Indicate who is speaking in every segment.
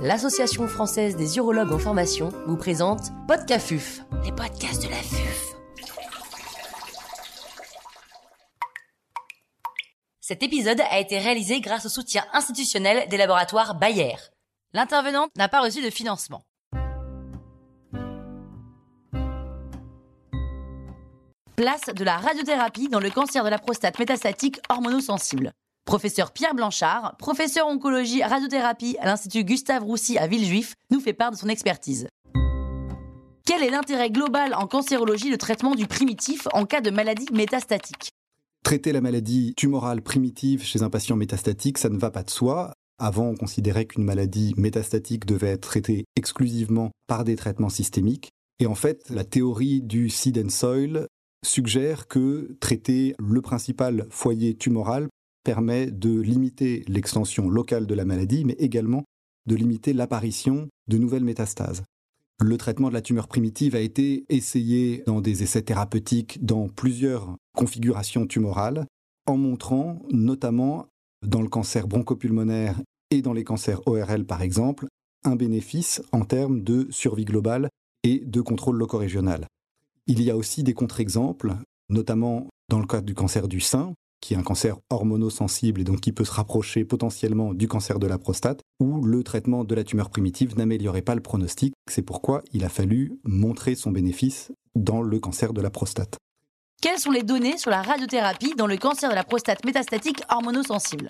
Speaker 1: l'Association française des urologues en formation vous présente Podcafuf, les podcasts de la FUF. Cet épisode a été réalisé grâce au soutien institutionnel des laboratoires Bayer. L'intervenante n'a pas reçu de financement. Place de la radiothérapie dans le cancer de la prostate métastatique hormonosensible. Professeur Pierre Blanchard, professeur oncologie radiothérapie à l'Institut Gustave Roussy à Villejuif, nous fait part de son expertise. Quel est l'intérêt global en cancérologie de traitement du primitif en cas de maladie métastatique?
Speaker 2: Traiter la maladie tumorale primitive chez un patient métastatique, ça ne va pas de soi. Avant, on considérait qu'une maladie métastatique devait être traitée exclusivement par des traitements systémiques. Et en fait, la théorie du seed and soil suggère que traiter le principal foyer tumoral permet de limiter l'extension locale de la maladie, mais également de limiter l'apparition de nouvelles métastases. Le traitement de la tumeur primitive a été essayé dans des essais thérapeutiques dans plusieurs configurations tumorales, en montrant notamment dans le cancer bronchopulmonaire et dans les cancers ORL par exemple, un bénéfice en termes de survie globale et de contrôle locorégional. Il y a aussi des contre-exemples, notamment dans le cas du cancer du sein, qui est un cancer hormonosensible et donc qui peut se rapprocher potentiellement du cancer de la prostate, où le traitement de la tumeur primitive n'améliorait pas le pronostic. C'est pourquoi il a fallu montrer son bénéfice dans le cancer de la prostate.
Speaker 1: Quelles sont les données sur la radiothérapie dans le cancer de la prostate métastatique hormonosensible?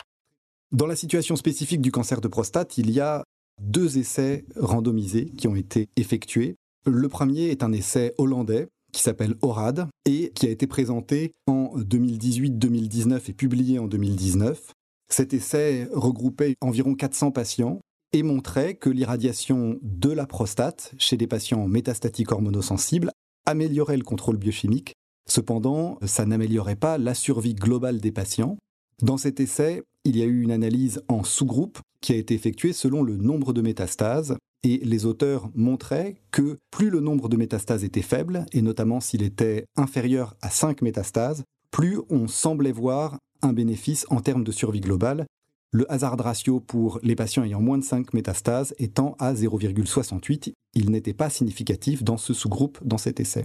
Speaker 2: Dans la situation spécifique du cancer de prostate, il y a deux essais randomisés qui ont été effectués. Le premier est un essai hollandais qui s'appelle ORAD et qui a été présenté en 2018-2019 et publié en 2019. Cet essai regroupait environ 400 patients et montrait que l'irradiation de la prostate chez des patients métastatiques hormonosensibles améliorait le contrôle biochimique. Cependant, ça n'améliorait pas la survie globale des patients. Dans cet essai, il y a eu une analyse en sous-groupe qui a été effectuée selon le nombre de métastases et les auteurs montraient que plus le nombre de métastases était faible, et notamment s'il était inférieur à 5 métastases, plus on semblait voir un bénéfice en termes de survie globale, le hazard ratio pour les patients ayant moins de 5 métastases étant à 0,68. Il n'était pas significatif dans ce sous-groupe dans cet essai.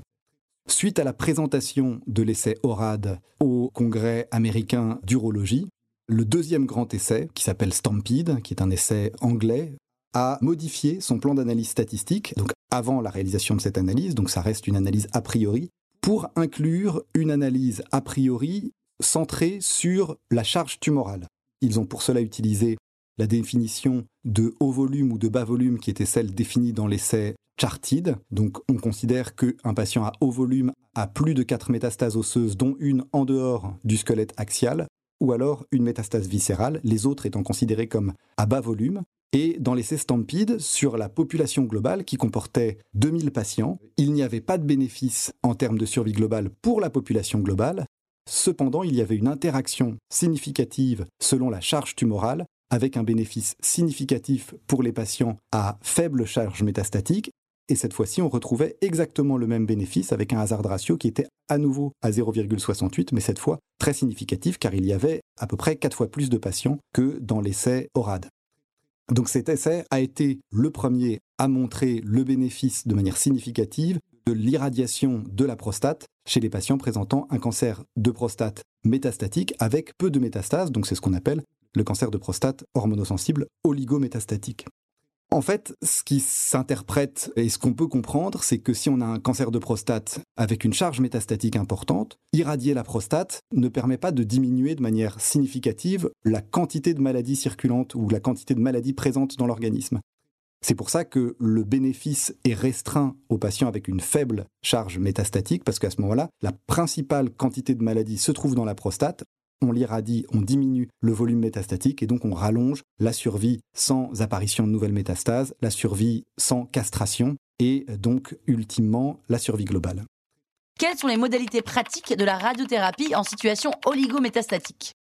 Speaker 2: Suite à la présentation de l'essai ORAD au Congrès américain d'urologie, le deuxième grand essai, qui s'appelle Stampede, qui est un essai anglais, a modifié son plan d'analyse statistique, donc avant la réalisation de cette analyse, donc ça reste une analyse a priori, pour inclure une analyse a priori centrée sur la charge tumorale. Ils ont pour cela utilisé la définition de haut volume ou de bas volume qui était celle définie dans l'essai Charted. Donc on considère qu'un patient à haut volume a plus de 4 métastases osseuses, dont une en dehors du squelette axial, ou alors une métastase viscérale, les autres étant considérés comme à bas volume. Et dans l'essai Stampede, sur la population globale qui comportait 2000 patients, il n'y avait pas de bénéfice en termes de survie globale pour la population globale. Cependant, il y avait une interaction significative selon la charge tumorale, avec un bénéfice significatif pour les patients à faible charge métastatique. Et cette fois-ci, on retrouvait exactement le même bénéfice avec un hazard ratio qui était à nouveau à 0,68, mais cette fois très significatif car il y avait à peu près 4 fois plus de patients que dans l'essai ORAD. Donc cet essai a été le premier à montrer le bénéfice de manière significative de l'irradiation de la prostate chez les patients présentant un cancer de prostate métastatique avec peu de métastases, donc c'est ce qu'on appelle le cancer de prostate hormonosensible oligométastatique. En fait, ce qui s'interprète et ce qu'on peut comprendre, c'est que si on a un cancer de prostate avec une charge métastatique importante, irradier la prostate ne permet pas de diminuer de manière significative la quantité de maladies circulantes ou la quantité de maladies présentes dans l'organisme. C'est pour ça que le bénéfice est restreint aux patients avec une faible charge métastatique, parce qu'à ce moment-là, la principale quantité de maladies se trouve dans la prostate, on l'irradie, on diminue le volume métastatique et donc on rallonge la survie sans apparition de nouvelles métastases, la survie sans castration et donc ultimement la survie globale.
Speaker 1: Quelles sont les modalités pratiques de la radiothérapie en situation oligométastatique?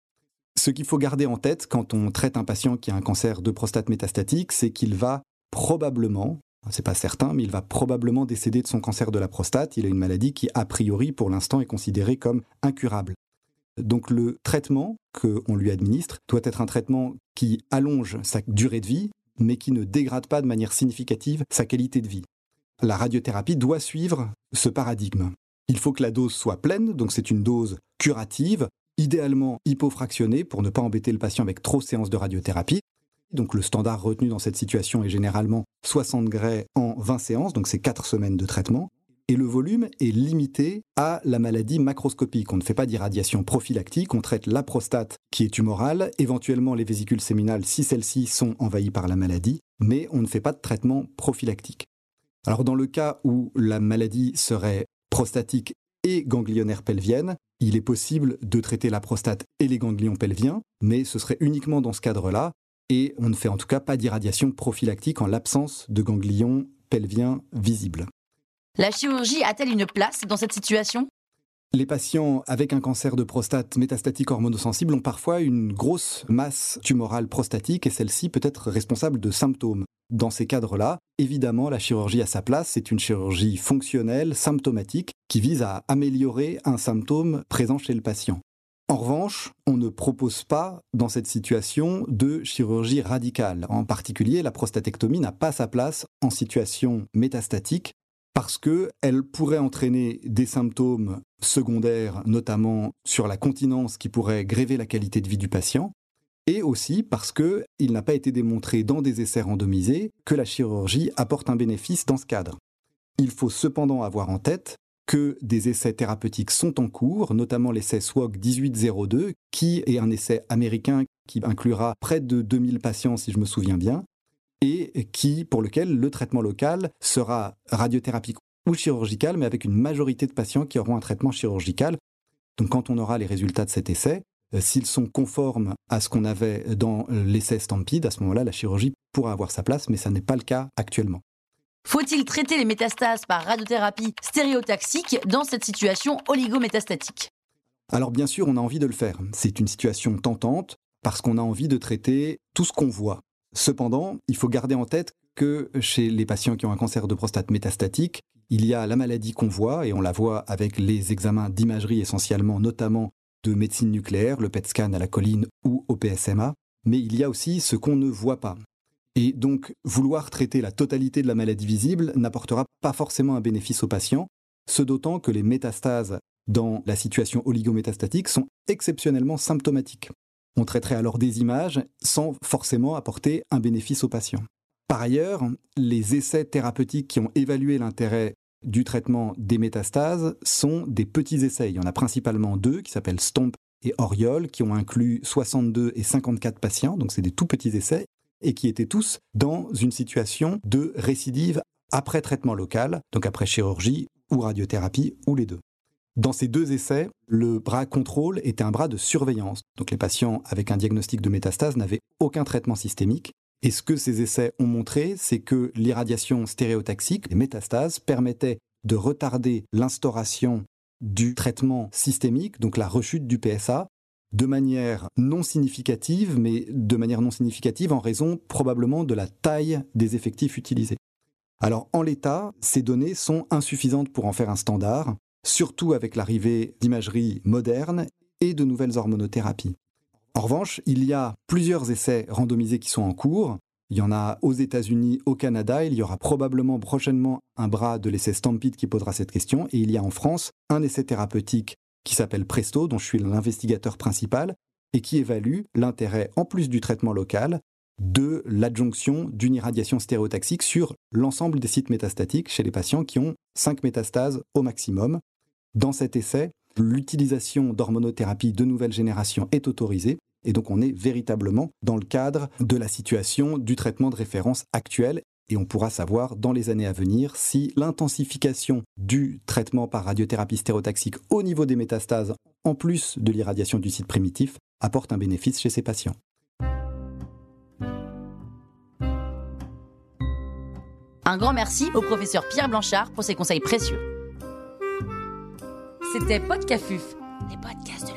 Speaker 2: Ce qu'il faut garder en tête quand on traite un patient qui a un cancer de prostate métastatique, c'est qu'il va probablement, c'est pas certain, mais il va probablement décéder de son cancer de la prostate. Il a une maladie qui, a priori, pour l'instant, est considérée comme incurable. Donc le traitement qu'on lui administre doit être un traitement qui allonge sa durée de vie, mais qui ne dégrade pas de manière significative sa qualité de vie. La radiothérapie doit suivre ce paradigme. Il faut que la dose soit pleine, donc c'est une dose curative, idéalement hypofractionnée pour ne pas embêter le patient avec trop de séances de radiothérapie. Donc le standard retenu dans cette situation est généralement 60 grès en 20 séances, donc c'est 4 semaines de traitement. Et le volume est limité à la maladie macroscopique. On ne fait pas d'irradiation prophylactique, on traite la prostate qui est tumorale, éventuellement les vésicules séminales si celles-ci sont envahies par la maladie, mais on ne fait pas de traitement prophylactique. Alors dans le cas où la maladie serait prostatique et ganglionnaire pelvienne, il est possible de traiter la prostate et les ganglions pelviens, mais ce serait uniquement dans ce cadre-là, et on ne fait en tout cas pas d'irradiation prophylactique en l'absence de ganglions pelviens visibles.
Speaker 1: La chirurgie a-t-elle une place dans cette situation?
Speaker 2: Les patients avec un cancer de prostate métastatique hormonosensible ont parfois une grosse masse tumorale prostatique et celle-ci peut être responsable de symptômes. Dans ces cadres-là, évidemment, la chirurgie à sa place, c'est une chirurgie fonctionnelle, symptomatique, qui vise à améliorer un symptôme présent chez le patient. En revanche, on ne propose pas, dans cette situation, de chirurgie radicale. En particulier, la prostatectomie n'a pas sa place en situation métastatique parce qu'elle pourrait entraîner des symptômes secondaires, notamment sur la continence qui pourrait gréver la qualité de vie du patient, et aussi parce qu'il n'a pas été démontré dans des essais randomisés que la chirurgie apporte un bénéfice dans ce cadre. Il faut cependant avoir en tête que des essais thérapeutiques sont en cours, notamment l'essai SWOG 1802, qui est un essai américain qui inclura près de 2000 patients, si je me souviens bien, et qui, pour lequel le traitement local sera radiothérapique ou chirurgical, mais avec une majorité de patients qui auront un traitement chirurgical. Donc quand on aura les résultats de cet essai, euh, s'ils sont conformes à ce qu'on avait dans l'essai Stampede, à ce moment-là, la chirurgie pourra avoir sa place, mais ça n'est pas le cas actuellement.
Speaker 1: Faut-il traiter les métastases par radiothérapie stéréotaxique dans cette situation oligométastatique?
Speaker 2: Alors bien sûr, on a envie de le faire. C'est une situation tentante parce qu'on a envie de traiter tout ce qu'on voit. Cependant, il faut garder en tête que chez les patients qui ont un cancer de prostate métastatique, il y a la maladie qu'on voit, et on la voit avec les examens d'imagerie essentiellement, notamment de médecine nucléaire, le PET scan à la colline ou au PSMA, mais il y a aussi ce qu'on ne voit pas. Et donc, vouloir traiter la totalité de la maladie visible n'apportera pas forcément un bénéfice au patient, ce d'autant que les métastases dans la situation oligométastatique sont exceptionnellement symptomatiques. On traiterait alors des images sans forcément apporter un bénéfice au patient. Par ailleurs, les essais thérapeutiques qui ont évalué l'intérêt du traitement des métastases sont des petits essais. Il y en a principalement deux qui s'appellent STOMP et Oriole, qui ont inclus 62 et 54 patients, donc c'est des tout petits essais, et qui étaient tous dans une situation de récidive après traitement local, donc après chirurgie ou radiothérapie, ou les deux. Dans ces deux essais, le bras contrôle était un bras de surveillance. Donc les patients avec un diagnostic de métastase n'avaient aucun traitement systémique. Et ce que ces essais ont montré, c'est que l'irradiation stéréotaxique, les métastases, permettait de retarder l'instauration du traitement systémique, donc la rechute du PSA, de manière non significative, mais de manière non significative en raison probablement de la taille des effectifs utilisés. Alors en l'état, ces données sont insuffisantes pour en faire un standard, surtout avec l'arrivée d'imagerie moderne et de nouvelles hormonothérapies. En revanche, il y a plusieurs essais randomisés qui sont en cours. Il y en a aux États-Unis, au Canada. Il y aura probablement prochainement un bras de l'essai Stampede qui posera cette question. Et il y a en France un essai thérapeutique qui s'appelle Presto, dont je suis l'investigateur principal, et qui évalue l'intérêt, en plus du traitement local, de l'adjonction d'une irradiation stéréotaxique sur l'ensemble des sites métastatiques chez les patients qui ont 5 métastases au maximum. Dans cet essai, l'utilisation d'hormonothérapie de nouvelle génération est autorisée. Et donc on est véritablement dans le cadre de la situation du traitement de référence actuel. Et on pourra savoir dans les années à venir si l'intensification du traitement par radiothérapie stérotaxique au niveau des métastases, en plus de l'irradiation du site primitif, apporte un bénéfice chez ces patients.
Speaker 1: Un grand merci au professeur Pierre Blanchard pour ses conseils précieux. C'était Podcafuf, les podcasts.